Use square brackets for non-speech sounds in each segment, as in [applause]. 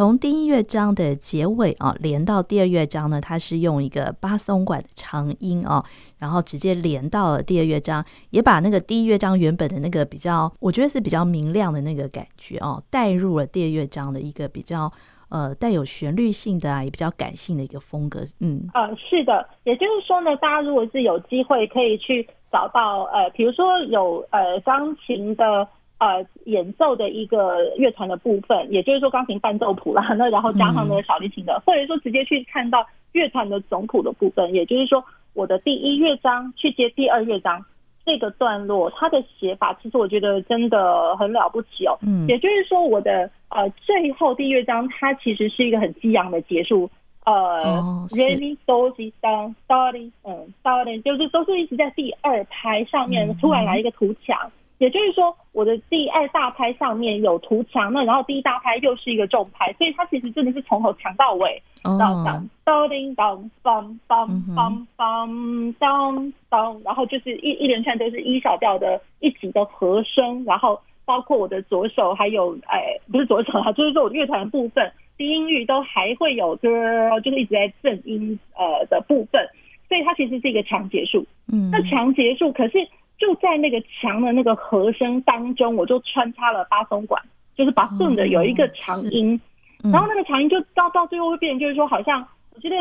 从第一乐章的结尾啊，连到第二乐章呢，它是用一个巴松管的长音啊，然后直接连到了第二乐章，也把那个第一乐章原本的那个比较，我觉得是比较明亮的那个感觉哦，带入了第二乐章的一个比较呃带有旋律性的啊，也比较感性的一个风格。嗯，呃，是的，也就是说呢，大家如果是有机会可以去找到呃，比如说有呃钢琴的。呃，演奏的一个乐团的部分，也就是说钢琴伴奏谱啦，那然后加上那个小提琴的，嗯、或者说直接去看到乐团的总谱的部分，也就是说我的第一乐章去接第二乐章这个段落，它的写法其实我觉得真的很了不起哦。嗯，也就是说我的呃最后第一乐章它其实是一个很激昂的结束，呃，really do si do do 嗯 do 就是都是一直在第二拍上面突然来一个图强。嗯也就是说，我的第二大拍上面有图强，那然后第一大拍又是一个重拍，所以它其实真的是从头强到尾，到当当叮当当当当当当当，然后就是一一连串都是一小调的一级的和声，然后包括我的左手还有哎，不是左手啊，就是说我乐团的部分低音域都还会有歌，就是一直在正音呃的部分，所以它其实是一个强结束。嗯，那强结束可是。就在那个墙的那个和声当中，我就穿插了八松管，就是把顺的有一个长音，嗯、然后那个长音就到到最后会变，就是说好像我觉得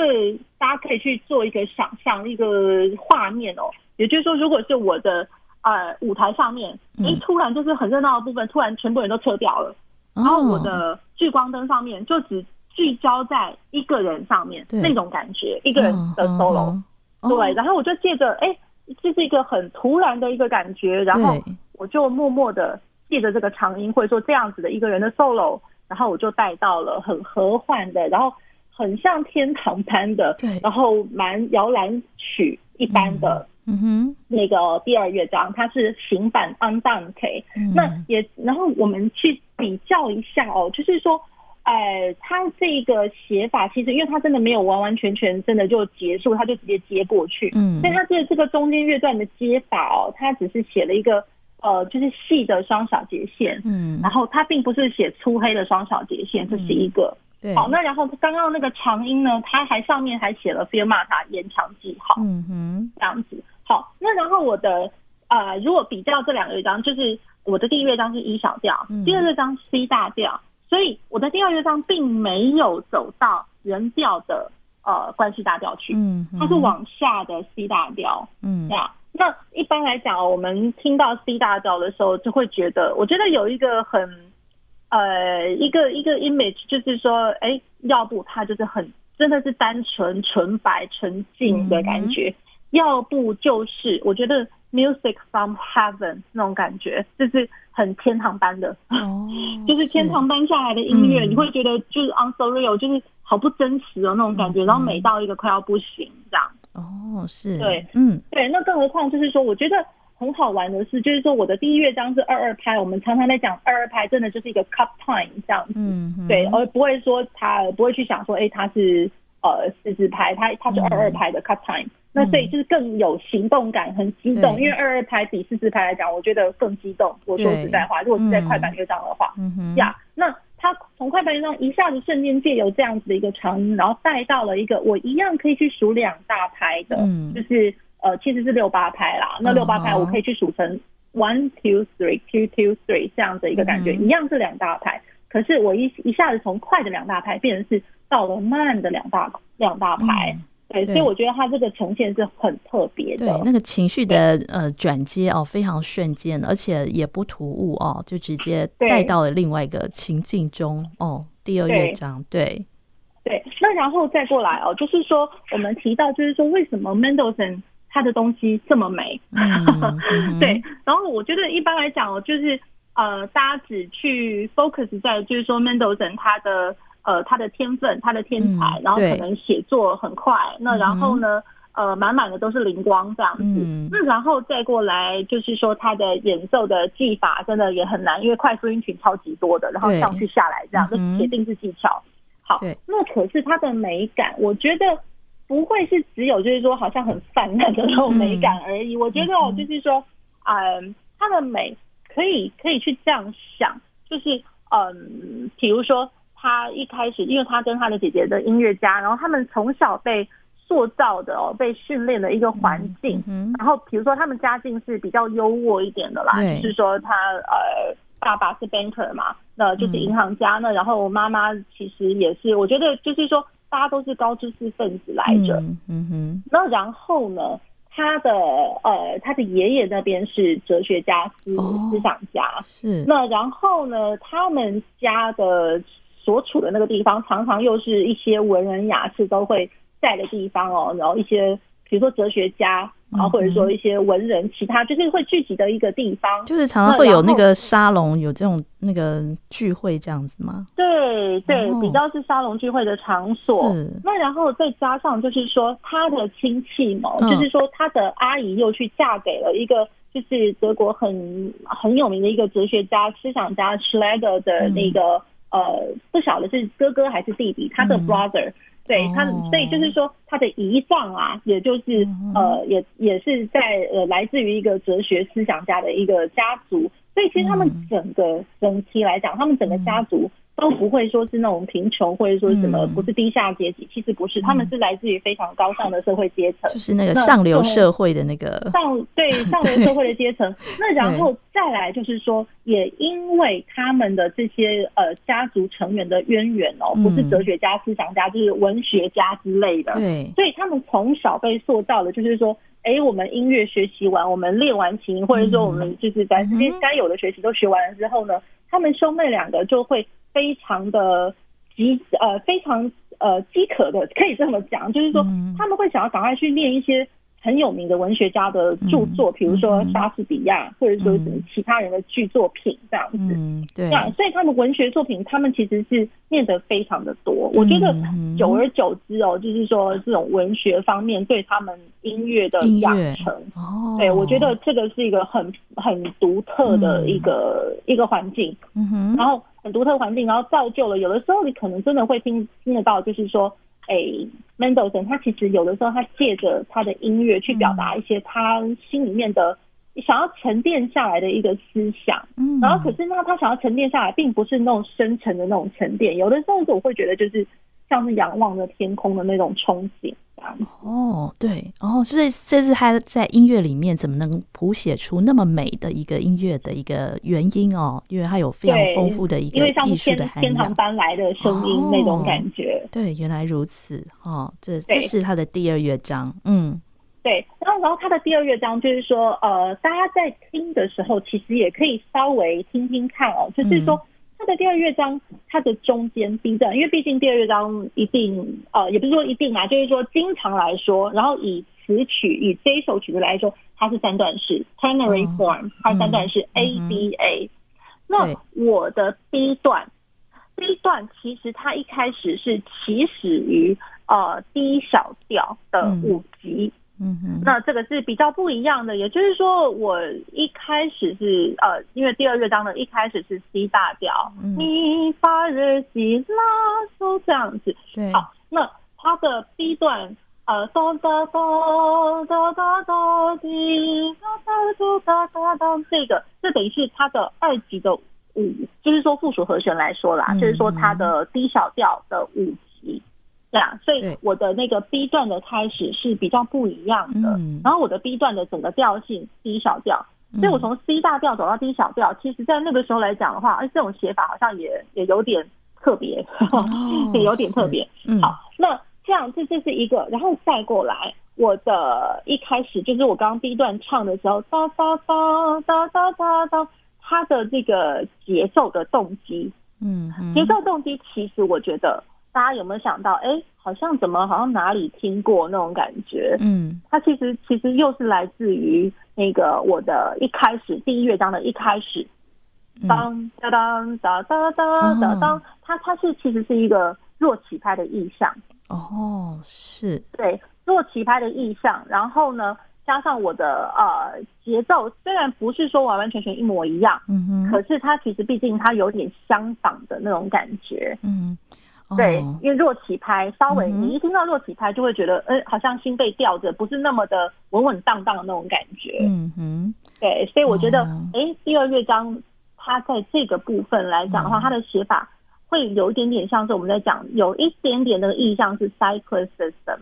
大家可以去做一个想象一个画面哦，也就是说，如果是我的呃舞台上面，哎、嗯，突然就是很热闹的部分，突然全部人都撤掉了，然后我的聚光灯上面就只聚焦在一个人上面，那种感觉，一个人的 solo，、对，然后我就借着哎。这是一个很突然的一个感觉，然后我就默默的借着这个长音，或者说这样子的一个人的 solo，然后我就带到了很和缓的，然后很像天堂般的，对，然后蛮摇篮曲一般的，嗯。哼，那个第二乐章它是行板 Andante，那也然后我们去比较一下哦，就是说。哎，他这个写法其实，因为他真的没有完完全全真的就结束，他就直接接过去。嗯，所以他这这个中间乐段的接法哦，他只是写了一个呃，就是细的双小节线。嗯，然后他并不是写粗黑的双小节线，这是一个。对。好，那然后刚刚那个长音呢，他还上面还写了 Fermata 延长记号。嗯哼，这样子。好，那然后我的呃，如果比较这两个乐章，就是我的第一乐章是 E 小调，嗯、第二乐章 C 大调。所以我在第二乐章并没有走到原调的呃关系大调去，嗯，它是往下的 C 大调，嗯，呀，那一般来讲，我们听到 C 大调的时候，就会觉得，我觉得有一个很呃一个一个 image，就是说，哎、欸，要不它就是很真的是单纯纯白纯净的感觉，嗯、要不就是我觉得。Music from heaven 那种感觉，就是很天堂般的，哦、[laughs] 就是天堂般下来的音乐，嗯、你会觉得就是 unsurreal，就是好不真实的那种感觉，嗯、然后美到一个快要不行这样。哦，是，对，嗯，对，那更何况就是说，我觉得很好玩的是，就是说我的第一乐章是二二拍，我们常常在讲二二拍，真的就是一个 cut time 这样子，对，而不会说他不会去想说，哎、欸，他是呃四四拍，他他是二二拍的 cut time。嗯那所以就是更有行动感，很激动。对因为二二拍比四四拍来讲，我觉得更激动。我说实在话，如果是在快板乐章的话，呀，那他从快板乐章一下子瞬间借由这样子的一个长音，然后带到了一个我一样可以去数两大拍的，嗯、就是呃其实是六八拍啦。那六八拍我可以去数成 one two three two two three 这样的一个感觉，嗯、一样是两大拍。可是我一一下子从快的两大拍变成是到了慢的两大两大拍。嗯对，所以我觉得他这个呈现是很特别的。对，那个情绪的呃转接哦，非常瞬间，而且也不突兀哦，就直接带到了另外一个情境中哦。第二乐章，对，对。那然后再过来哦，就是说我们提到，就是说为什么 Mendelssohn 他的东西这么美？嗯、[laughs] 对。然后我觉得一般来讲哦，就是呃，大家只去 focus 在就是说 Mendelssohn 他的。呃，他的天分，他的天才，然后可能写作很快，嗯、那然后呢，呃，满满的都是灵光这样子。嗯、那然后再过来，就是说他的演奏的技法真的也很难，因为快速音群超级多的，然后上去下来这样，这写定是技巧。好，那可是他的美感，我觉得不会是只有就是说好像很泛滥的那种美感而已。嗯、我觉得哦，就是说，嗯，他的美可以可以去这样想，就是嗯，比如说。他一开始，因为他跟他的姐姐的音乐家，然后他们从小被塑造的哦，被训练的一个环境。嗯，然后比如说他们家境是比较优渥一点的啦，就是说他呃爸爸是 banker 嘛，那就是银行家。那然后妈妈其实也是，我觉得就是说大家都是高知识分子来着。嗯哼。那然后呢，他的呃他的爷爷那边是哲学家思、哦、思想家。是。那然后呢，他们家的。所处的那个地方，常常又是一些文人雅士都会在的地方哦，然后一些比如说哲学家，然后或者说一些文人，其他就是会聚集的一个地方，就是常常会有那个沙龙，有这种那个聚会这样子吗？对对，比较是沙龙聚会的场所。那然后再加上就是说他的亲戚嘛，就是说他的阿姨又去嫁给了一个就是德国很很有名的一个哲学家、思想家 Schlegel 的那个。呃，不晓得是哥哥还是弟弟，他的 brother，、嗯、对他，所以就是说他的遗葬啊，也就是呃，也也是在呃，来自于一个哲学思想家的一个家族，所以其实他们整个整体来讲，他们整个家族。都不会说是那种贫穷，或者说什么不是低下阶级，其实不是，他们是来自于非常高尚的社会阶层，就是那个上流社会的那个上对 [laughs] 上流社会的阶层。那然后再来就是说，也因为他们的这些呃家族成员的渊源哦，不是哲学家、思想家，就是文学家之类的，对，所以他们从小被塑造的，就是说，哎，我们音乐学习完，我们练完琴，或者说我们就是把这些该有的学习都学完了之后呢，他们兄妹两个就会。非常的急呃，非常呃饥渴的，可以这么讲，就是说他们会想要赶快去练一些很有名的文学家的著作，比如说莎士比亚，或者说什么其他人的剧作品这样子。嗯，对。所以他们文学作品，他们其实是念得非常的多。我觉得久而久之哦，就是说这种文学方面对他们音乐的养成，哦，对，我觉得这个是一个很很独特的一个一个环境。嗯哼，然后。很独特环境，然后造就了有的时候你可能真的会听听得到，就是说，哎，Mendelssohn 他其实有的时候他借着他的音乐去表达一些他心里面的想要沉淀下来的一个思想，嗯，然后可是呢，他想要沉淀下来，并不是那种深沉的那种沉淀，有的时候我会觉得就是像是仰望着天空的那种憧憬。哦，对，哦，所以这是他在音乐里面怎么能谱写出那么美的一个音乐的一个原因哦，因为他有非常丰富的一个艺术的天堂般来的声音那种感觉。哦，对，原来如此，哦，这这是他的第二乐章，嗯，对，然后然后他的第二乐章就是说，呃，大家在听的时候，其实也可以稍微听听看哦，就是说。嗯。它的第二乐章，它的中间 B 段，因为毕竟第二乐章一定呃，也不是说一定啊，就是说经常来说，然后以词曲以这一首曲子来说，它是三段式 ternary form，它三段式 A B A。那我的 B 段，B 段其实它一开始是起始于呃 D 小调的五级。嗯哼，那这个是比较不一样的，也就是说，我一开始是呃，因为第二乐章的一开始是 C 大调，咪发日西拉嗦这样子。对，好，那它的 B 段呃，哆哆哆哒哒哒滴哒哒哒哒哒，这个这等于是它的二级的五，就是说附属和弦来说啦，嗯、就是说它的 D 小调的五。级，这样，所以我的那个 B 段的开始是比较不一样的，嗯、然后我的 B 段的整个调性 D 小调，所以我从 C 大调走到 D 小调，其实在那个时候来讲的话，哎，这种写法好像也也有点特别，哦、也有点特别。[laughs] 嗯、好，那这样这这是一个，然后再过来，我的一开始就是我刚刚 B 段唱的时候，哒哒哒哒哒哒哒，它的这个节奏的动机，嗯，节奏动机其实我觉得。大家有没有想到，哎，好像怎么好像哪里听过那种感觉？嗯，它其实其实又是来自于那个我的一开始第一乐章的一开始，当当当当当当当当，它它是其实是一个弱起拍的意象。哦，是。对弱起拍的意象，然后呢，加上我的呃节奏，虽然不是说完完全全一模一样，嗯哼，可是它其实毕竟它有点相仿的那种感觉，嗯。对，因为弱起拍稍微，你一听到弱起拍就会觉得，呃、嗯，好像心被吊着，不是那么的稳稳当当的那种感觉。嗯哼，对，所以我觉得，哎、哦，第二乐章它在这个部分来讲的话，它的写法会有一点点像是我们在讲，有一点点那个意象是 cyclic system，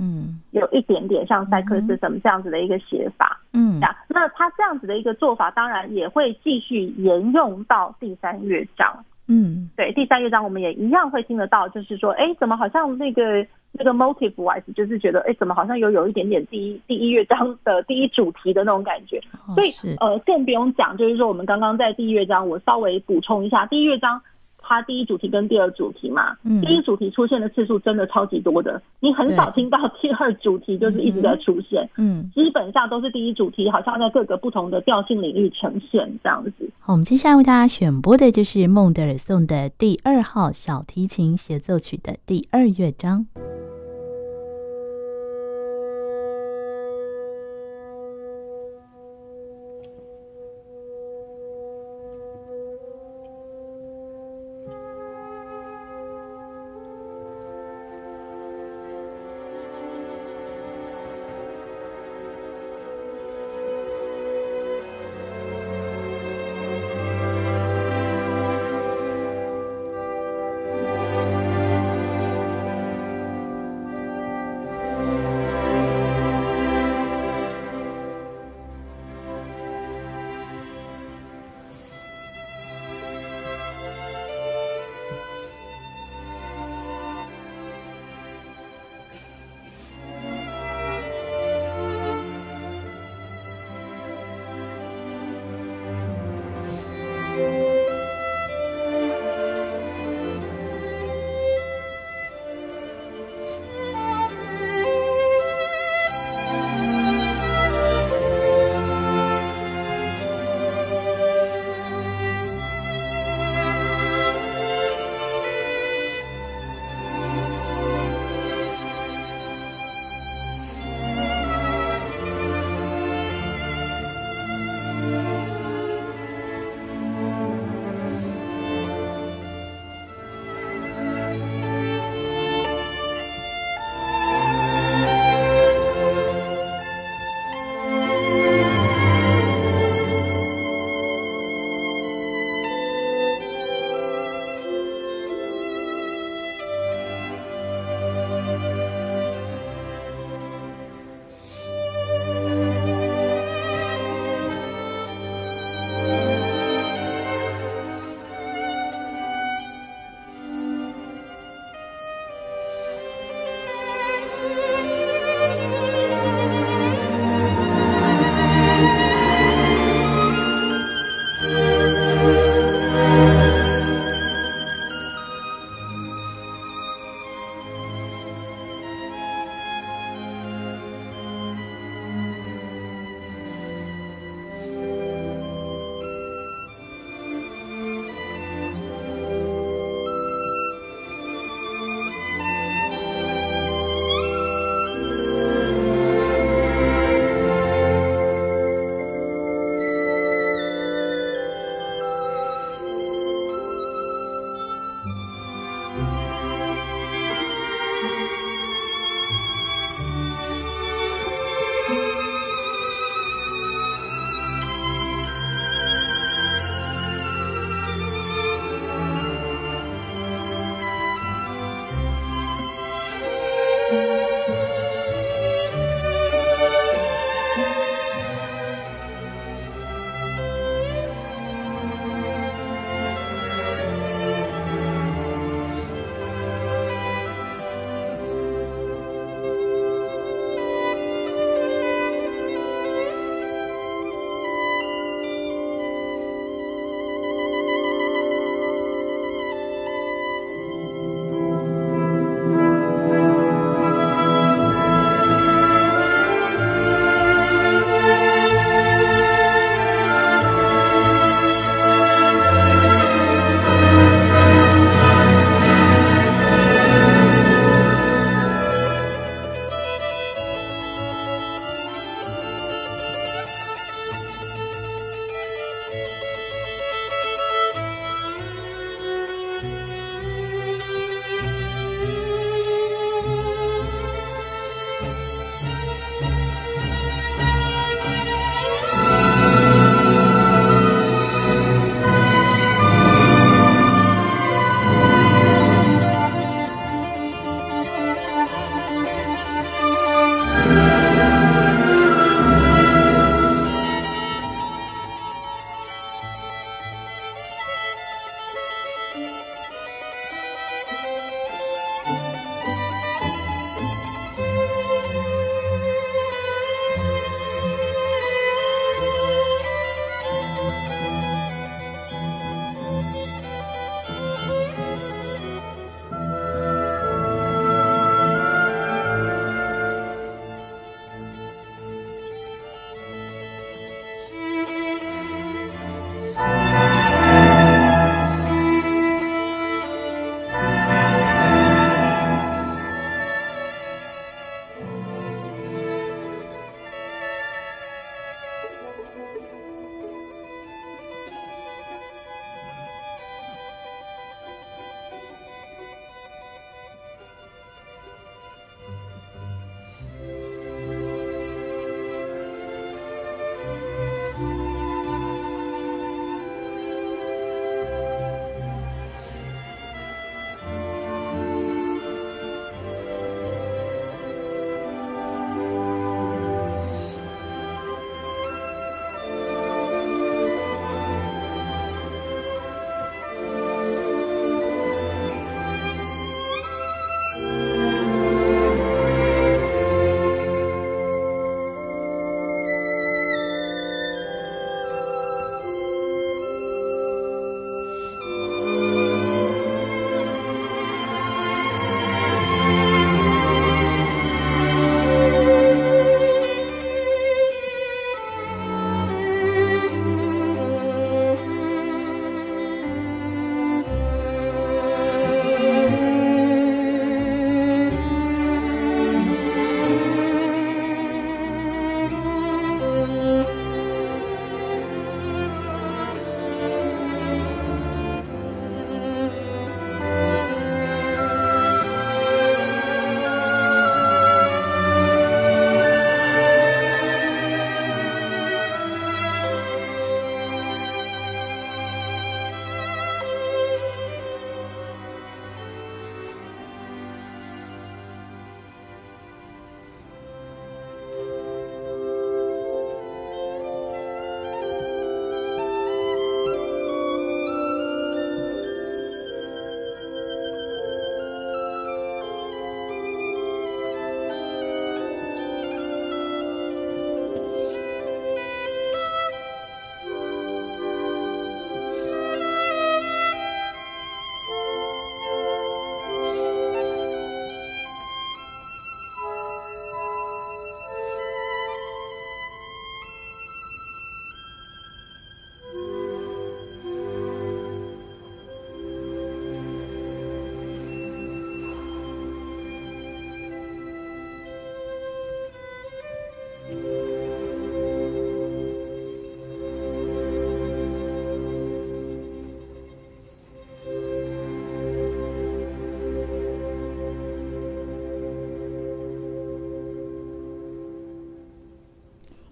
嗯，有一点点像 cyclic system 这样子的一个写法，嗯，那他这样子的一个做法，当然也会继续沿用到第三乐章，嗯，对，第三乐章我们也一样会听得到，就是说，哎，怎么好像那个那个 motive wise，就是觉得，哎，怎么好像有有一点点第一第一乐章的第一主题的那种感觉，哦、所以呃，更不用讲，就是说我们刚刚在第一乐章，我稍微补充一下，第一乐章。它第一主题跟第二主题嘛，嗯，第一主题出现的次数真的超级多的，你很少听到第二主题就是一直在出现，嗯，基本上都是第一主题，好像在各个不同的调性领域呈现这样子。好，我们接下来为大家选播的就是孟德尔颂的第二号小提琴协奏曲的第二乐章。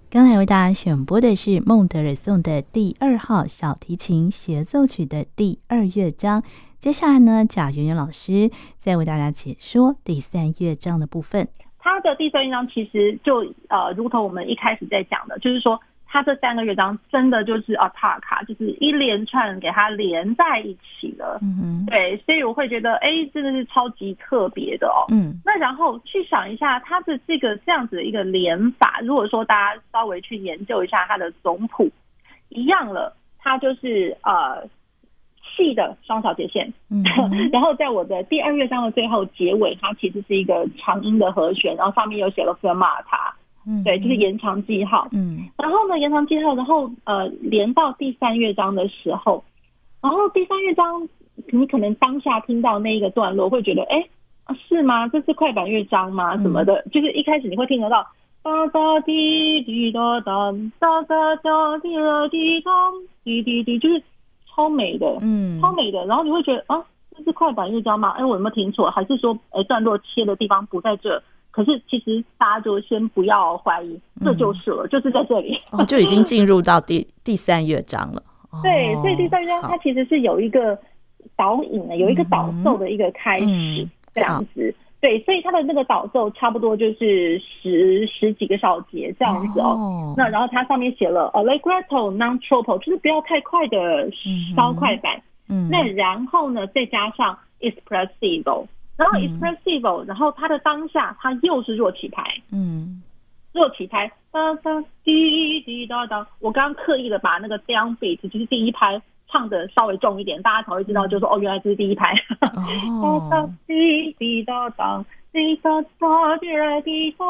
刚才为大家选播的是孟德尔颂的第二号小提琴协奏曲的第二乐章。接下来呢，贾圆圆老师再为大家解说第三乐章的部分。它的第三乐章其实就呃，如同我们一开始在讲的，就是说。它这三个乐章真的就是啊，塔卡就是一连串给它连在一起了，嗯嗯，对，所以我会觉得，哎，真的是超级特别的哦，嗯，那然后去想一下它的这个这样子的一个连法，如果说大家稍微去研究一下它的总谱，一样了，它就是呃细的双小节线，嗯，[laughs] 然后在我的第二乐章的最后结尾，它其实是一个长音的和弦，然后上面又写了费马塔。嗯，对，就是延长记号。嗯，然后呢，延长记号，然后呃，连到第三乐章的时候，然后第三乐章，你可能当下听到那一个段落，会觉得，哎，是吗？这是快板乐章吗？什么的，嗯、就是一开始你会听得到哒哒滴滴哒哒哒哒哒滴啦滴哒滴滴滴，就是超美的，嗯，超美的。然后你会觉得，啊，这是快板乐章吗？哎，我有没有听错？还是说，哎，段落切的地方不在这？可是其实大家就先不要怀疑，这就是了，嗯、就是在这里，哦，就已经进入到第第三乐章了。对，所以第三乐章它其实是有一个导引的，有一个导奏的一个开始，嗯、这样子。对，所以它的那个导奏差不多就是十十几个小节这样子哦。哦那然后它上面写了 Allegretto non troppo，就是不要太快的稍快板。嗯。那然后呢，再加上 Espressivo。然后 espressivo，然后它的当下它又是弱起拍，嗯，弱起拍，哒哒滴滴哒哒。我刚刚刻意的把那个 down beat，就是第一拍唱的稍微重一点，大家才会知道，就是说哦，原来这是第一拍。[laughs] 哒哒滴滴哒哒，滴哒哒滴滴哒，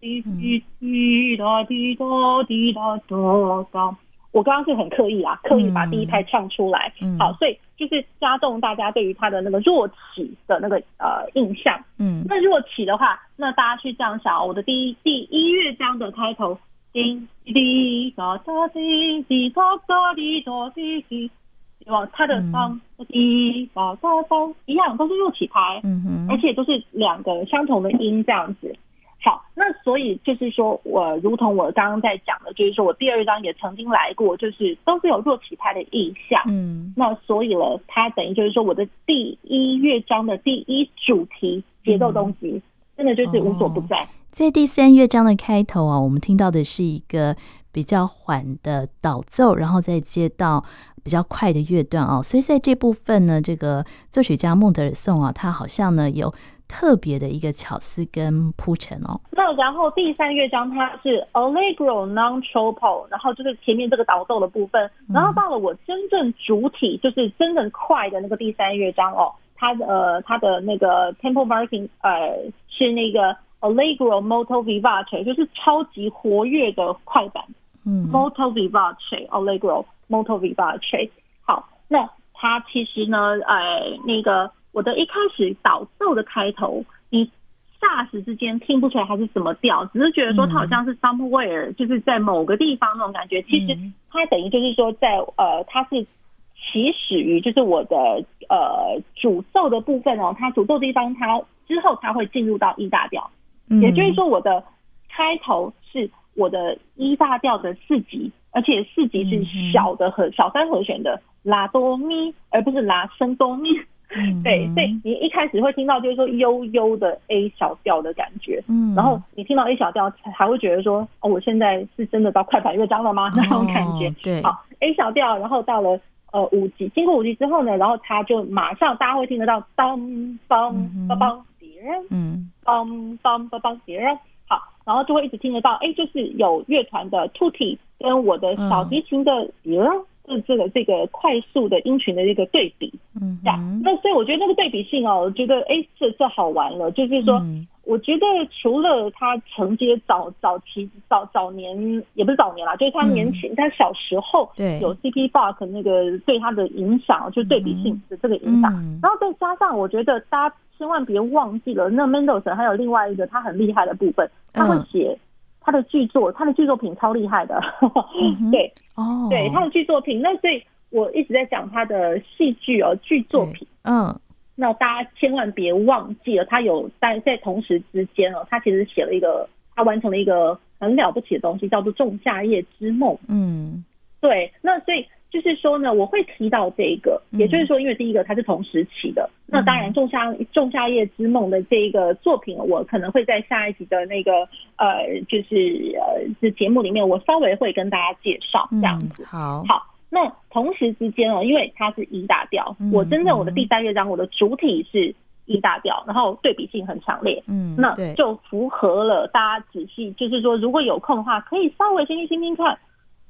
滴滴滴哒滴哒滴哒哒哒。我刚刚是很刻意啊，刻意把第一拍唱出来。嗯，好，所以。就是加重大家对于他的那个弱起的那个呃印象，嗯，那弱起的话，那大家去这样想，我的第一第一乐章的开头，滴滴哒哒滴滴哒哒滴哒滴滴，对吧？它的当滴哒哒哒一样都是弱起拍，嗯哼，而且都是两个相同的音这样子。好，那所以就是说，我如同我刚刚在讲的，就是说我第二乐章也曾经来过，就是都是有弱起拍的意象。嗯，那所以了，它等于就是说，我的第一乐章的第一主题节奏东西，嗯、真的就是无所不在。在第三乐章的开头啊，我们听到的是一个比较缓的导奏，然后再接到比较快的乐段啊，所以在这部分呢，这个作曲家孟德尔颂啊，他好像呢有。特别的一个巧思跟铺陈哦。那然后第三乐章它是 Allegro non troppo，然后就是前面这个导奏的部分，然后到了我真正主体就是真正快的那个第三乐章哦，它的呃它的那个 tempo marking 呃是那个 Allegro molto vivace，就是超级活跃的快板。嗯，molto vivace Allegro molto vivace。好，那它其实呢，呃那个。我的一开始导奏的开头，你霎时之间听不出来它是什么调，只是觉得说它好像是 somewhere，就是在某个地方那种感觉。其实它等于就是说在呃，它是起始于就是我的呃主奏的部分哦，它主奏的地方它之后它会进入到 E 大调，也就是说我的开头是我的 E 大调的四级，而且四级是小的和小三和弦的拉哆咪，而不是拉升哆咪。嗯，对，所以你一开始会听到就是说悠悠的 A 小调的感觉，嗯，然后你听到 A 小调还会觉得说，哦，我现在是真的到快板乐章了吗？[laughs] 那种感觉，哦、对，好，A 小调，然后到了呃五级，经过五级之后呢，然后它就马上大家会听得到当梆梆梆叠，嗯，梆梆梆梆叠，好，然后就会一直听得到，哎，就是有乐团的 tutti 跟我的小提琴的叠。嗯是这个这个快速的音群的一个对比，嗯，这样，那所以我觉得那个对比性哦，我觉得哎，这这好玩了，就是说，嗯、我觉得除了他承接早早期早早年，也不是早年啦，就是他年轻、嗯、他小时候对。有 C.P. Bach 那个对他的影响，就是对比性的这个影响，嗯、然后再加上我觉得大家千万别忘记了，那 Mendelssohn 还有另外一个他很厉害的部分，他会写。嗯他的剧作，他的剧作品超厉害的，嗯、对，哦，对，他的剧作品，那所以我一直在讲他的戏剧哦，剧作品，嗯，那大家千万别忘记了，他有在在同时之间哦，他其实写了一个，他完成了一个很了不起的东西，叫做《仲夏夜之梦》。嗯，对，那所以就是说呢，我会提到这个，也就是说，因为第一个它是同时期的，嗯、那当然《仲夏仲夏夜之梦》的这一个作品，我可能会在下一集的那个呃，就是呃，这节目里面，我稍微会跟大家介绍这样子。嗯、好，好。那同时之间哦，因为它是一大调，嗯、我真正我的第三乐章，我的主体是一大调，然后对比性很强烈，嗯，那就符合了大家仔细，就是说如果有空的话，可以稍微先去听听看，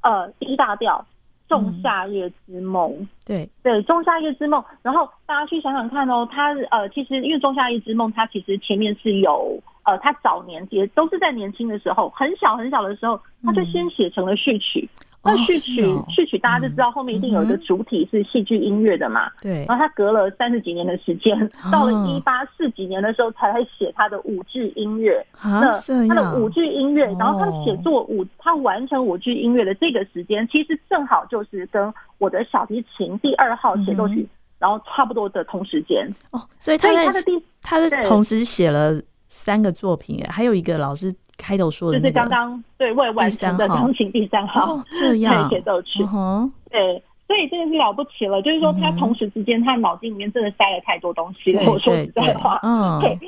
呃一大调《仲夏夜之梦》，嗯，对。对，《仲夏夜之梦》，然后大家去想想看哦，它呃，其实因为《仲夏夜之梦》，它其实前面是有呃，他早年也都是在年轻的时候，很小很小的时候，他就先写成了序曲。嗯那序曲，哦哦、序曲大家就知道后面一定有一个主体是戏剧音乐的嘛。对、嗯。然后他隔了三十几年的时间，哦、到了一八四几年的时候才会写他的舞剧音乐。啊、那他的舞剧音乐，然后他写作舞，他完成舞剧音乐的这个时间，其实正好就是跟我的小提琴第二号协奏曲，嗯、然后差不多的同时间。哦，所以他在他的第，他是同时写了三个作品，还有一个老师。开头说的就是刚刚对未完成的钢琴第三号这样协奏曲，对，所以真的是了不起了。就是说，他同时之间，他脑筋里面真的塞了太多东西了。我说实在话，嗯，对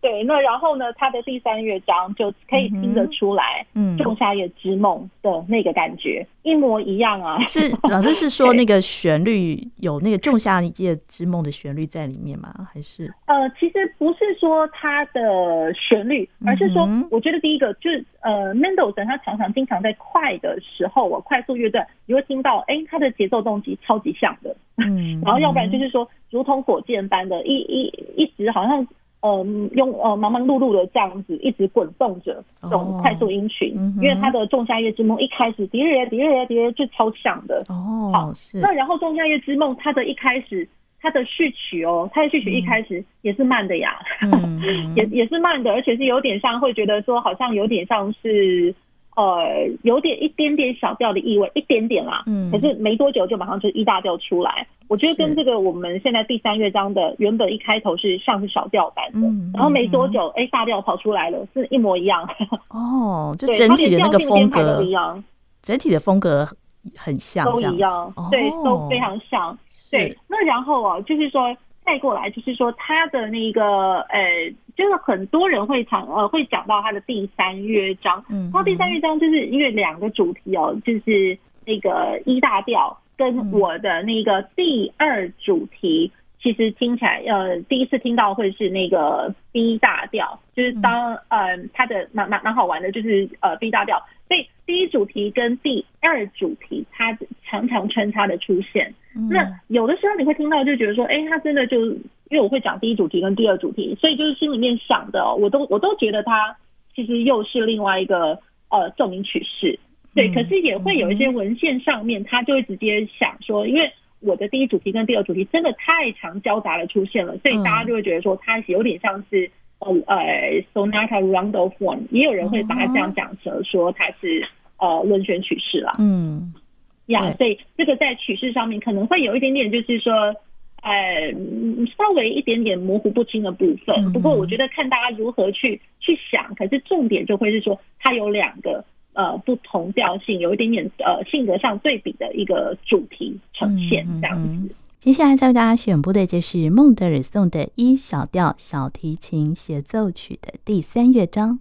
对。那然后呢，他的第三乐章就可以听得出来，嗯，仲夏夜之梦的那个感觉一模一样啊。[laughs] 是老师是说那个旋律有那个仲夏夜之梦的旋律在里面吗？还是呃，其实不是说它的旋律，而是说，我觉得第一个就是呃，Mendelssohn 他常常经常在快的时候，我快速乐段你会听到，哎，他的节奏动机超级像的，嗯，[laughs] 然后要不然就是说，如同火箭般的，一一一直好像。嗯，用呃忙忙碌碌的这样子一直滚动着这种快速音群，哦、因为他的《仲夏夜之梦》一开始，迪日耶迪日耶迪日就超强的哦。好，是那然后《仲夏夜之梦》它的一开始，它的序曲哦，它的序曲一开始也是慢的呀，[laughs] 嗯、也也是慢的，而且是有点像会觉得说，好像有点像是。呃，有点一点点小调的意味，一点点啦。嗯，可是没多久就马上就一大调出来。我觉得跟这个我们现在第三乐章的原本一开头是像是小调版的，然后没多久，哎，大调跑出来了，是一模一样。[laughs] 哦，就整体的那个风格一样，整体的风格很像，都一样，对，都非常像。对，那然后啊，就是说。带过来就是说，它的那个呃，就是很多人会讲呃，会讲到他的第三乐章。嗯，他第三乐章就是因为两个主题哦，就是那个一大调跟我的那个第二主题，其实听起来呃，第一次听到会是那个 B 大调，就是当呃，它的蛮蛮蛮好玩的，就是呃 B 大调。所以第一主题跟第二主题，它常常穿插的出现。嗯、那有的时候你会听到，就觉得说，哎、欸，他真的就因为我会讲第一主题跟第二主题，所以就是心里面想的，我都我都觉得它其实又是另外一个呃奏鸣曲式。对，嗯、可是也会有一些文献上面，他就会直接想说，因为我的第一主题跟第二主题真的太常交杂的出现了，所以大家就会觉得说，它有点像是呃呃 Sonata Round of One，也有人会把它这样讲成说它是呃轮旋曲式啦。嗯。呀，所以这个在曲式上面可能会有一点点，就是说，呃，稍微一点点模糊不清的部分。不过我觉得看大家如何去去想，可是重点就会是说，它有两个呃不同调性，有一点点呃性格上对比的一个主题呈现这样子。嗯嗯、接下来再为大家选播的就是孟德尔颂的一小调小提琴协奏曲的第三乐章。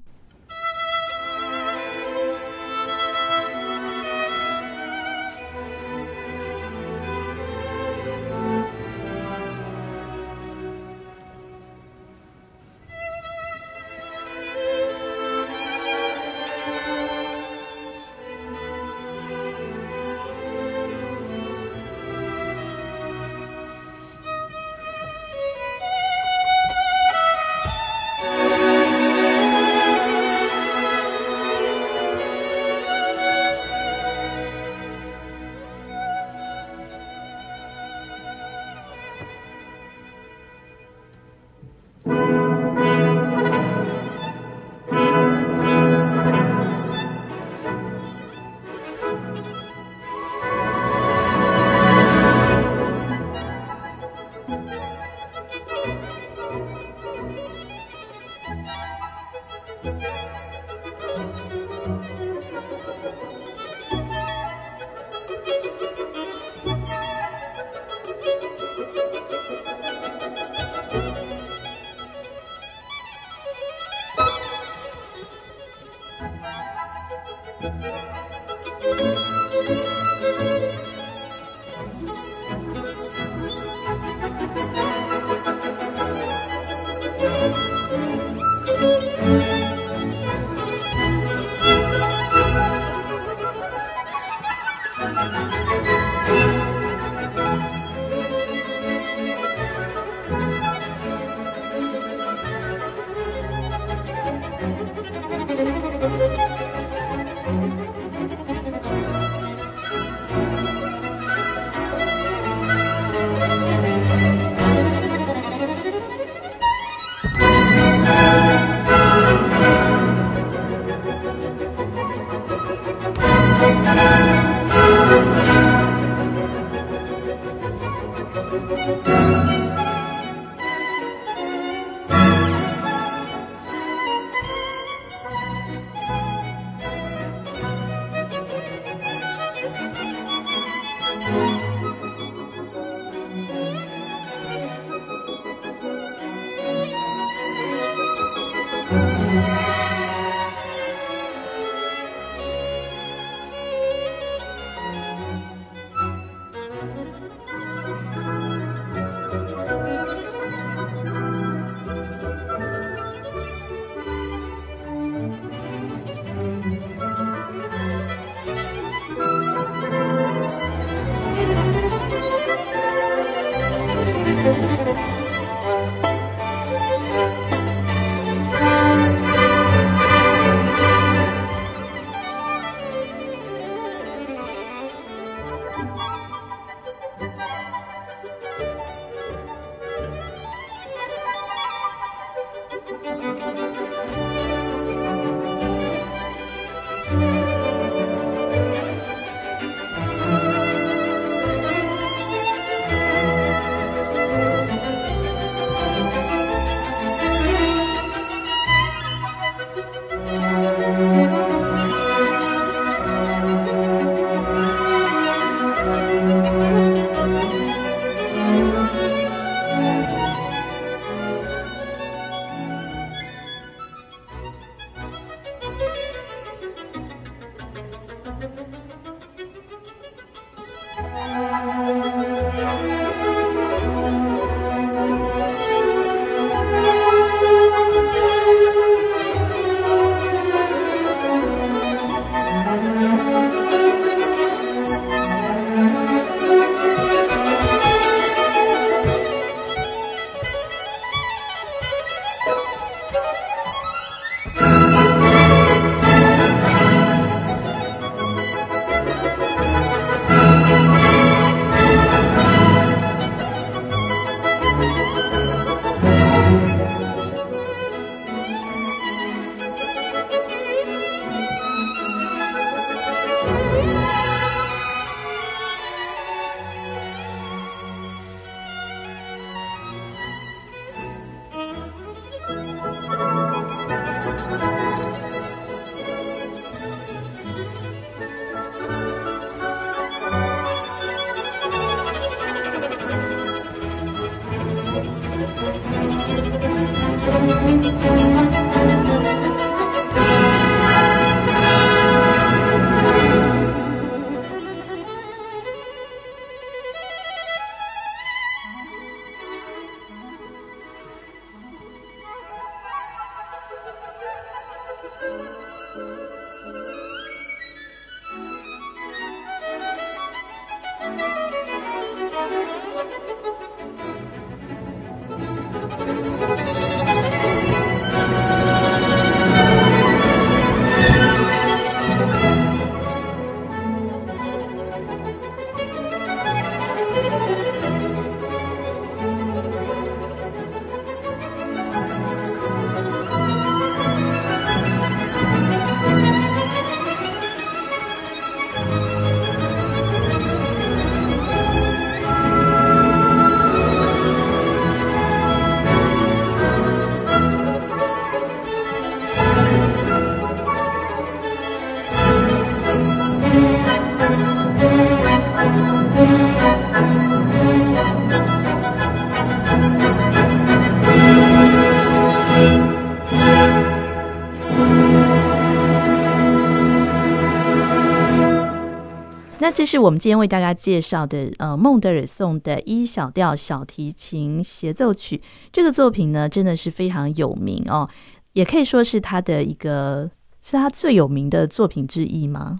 这是我们今天为大家介绍的，呃，孟德尔颂的 E 小调小提琴协奏曲。这个作品呢，真的是非常有名哦，也可以说是他的一个，是他最有名的作品之一吗？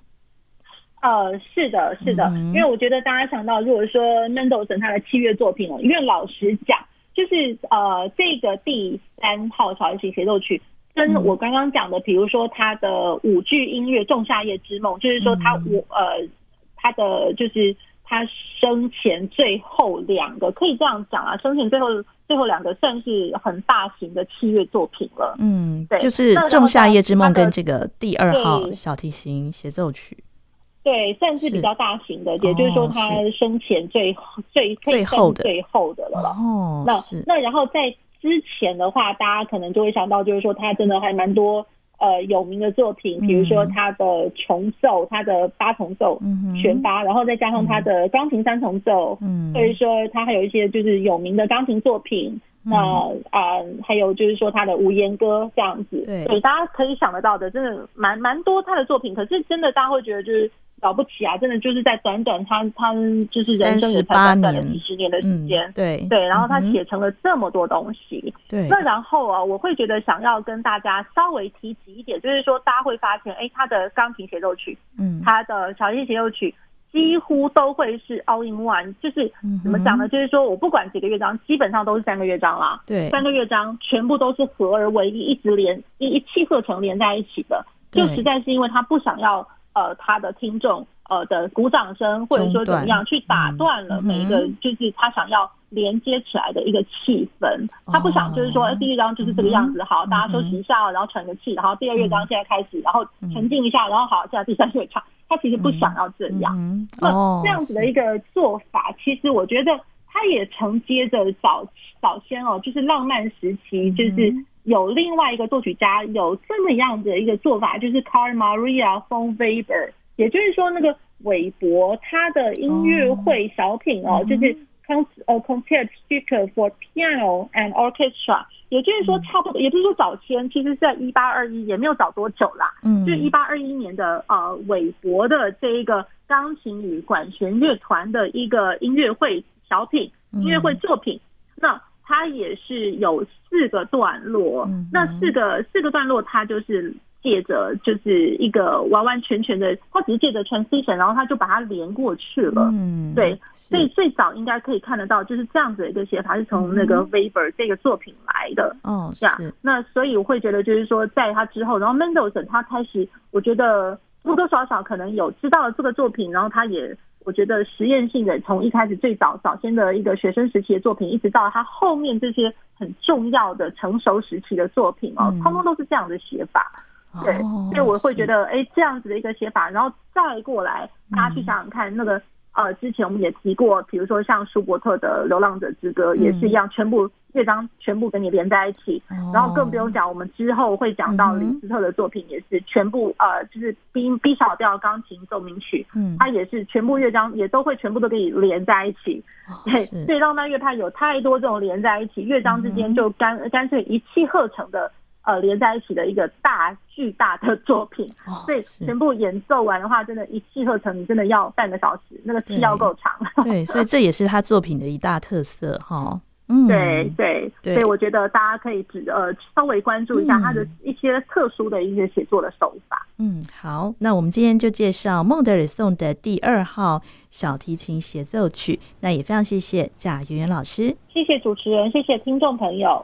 呃，是的，是的，嗯、因为我觉得大家想到，如果说 Mendelssohn 他的器乐作品哦，因为老实讲，就是呃，这个第三号小提琴协奏曲。跟我刚刚讲的，比如说他的舞剧音乐《仲夏夜之梦》，就是说他我呃他的就是他生前最后两个，可以这样讲啊，生前最后最后两个算是很大型的器乐作品了。嗯，对，就是《仲夏夜之梦》跟这个第二号小提琴协奏曲，对，算是比较大型的，也就是说他生前最、哦、最最后的最后的了。哦，那那然后在。之前的话，大家可能就会想到，就是说他真的还蛮多呃有名的作品，比如说他的琼奏，他的八重奏，选八，然后再加上他的钢琴三重奏，嗯，所以说他还有一些就是有名的钢琴作品，那啊、呃、还有就是说他的无言歌这样子，对，大家可以想得到的，真的蛮蛮多他的作品，可是真的大家会觉得就是。了不起啊！真的就是在短短他他就是人生也才短短的几十年的时间，嗯，对。对，然后他写成了这么多东西，对。那然后啊，我会觉得想要跟大家稍微提及一点，就是说大家会发现，哎，他的钢琴协奏曲，嗯，他的小提琴协奏曲几乎都会是 all in one，就是怎么讲呢？就是说我不管几个乐章，基本上都是三个乐章啦，对，三个乐章全部都是合而为一，一直连一一气呵成连在一起的，就实在是因为他不想要。呃，他的听众呃的鼓掌声，或者说怎么样去打断了每一个，就是他想要连接起来的一个气氛。嗯、他不想就是说，嗯、第一章就是这个样子，好，大家休息一下，然后喘个气，然后第二乐章现在开始，然后沉静一下，然后好，现在第三乐章。他其实不想要这样。嗯、那这样子的一个做法，其实我觉得他也承接着早早先哦，就是浪漫时期，就是。有另外一个作曲家有这么样的一个做法，就是 Carl Maria von Weber，也就是说那个韦伯他的音乐会小品哦，就是 con 呃 concert speaker for Piano and Orchestra，也就是说差不多，也就是说早先其实是在一八二一，也没有早多久啦，嗯，就是一八二一年的呃韦伯的这一个钢琴与管弦乐团的一个音乐会小品，音乐会作品，那。它也是有四个段落，嗯、那四个四个段落，它就是借着就是一个完完全全的，它只是借着 transition，然后它就把它连过去了。嗯，对，所以最早应该可以看得到，就是这样子的一个写法，是从那个 Weber 这个作品来的。哦、嗯，是。那所以我会觉得，就是说在他之后，然后 Mendelssohn 他开始，我觉得多多少少可能有知道了这个作品，然后他也。我觉得实验性的，从一开始最早早先的一个学生时期的作品，一直到他后面这些很重要的成熟时期的作品哦，通通都是这样的写法。对，所以我会觉得，哎，这样子的一个写法，然后再过来，大家去想想看那个。呃，之前我们也提过，比如说像舒伯特的《流浪者之歌》也是一样，全部乐章全部跟你连在一起，嗯、然后更不用讲，我们之后会讲到李斯特的作品也是全部、嗯、呃，就是 B B 小调钢琴奏鸣曲，嗯，它也是全部乐章也都会全部都可以连在一起，哦、对，所以浪漫乐派有太多这种连在一起，乐章之间就干干脆一气呵成的。呃，连在一起的一个大巨大的作品，哦、所以全部演奏完的话，真的，一气呵成，你真的要半个小时，那个气要够长。对，所以这也是他作品的一大特色哈。嗯，对对对，所以我觉得大家可以只呃稍微关注一下他的一些特殊的一些写作的手法。嗯，好，那我们今天就介绍孟德尔颂的第二号小提琴协奏曲。那也非常谢谢贾圆圆老师，谢谢主持人，谢谢听众朋友。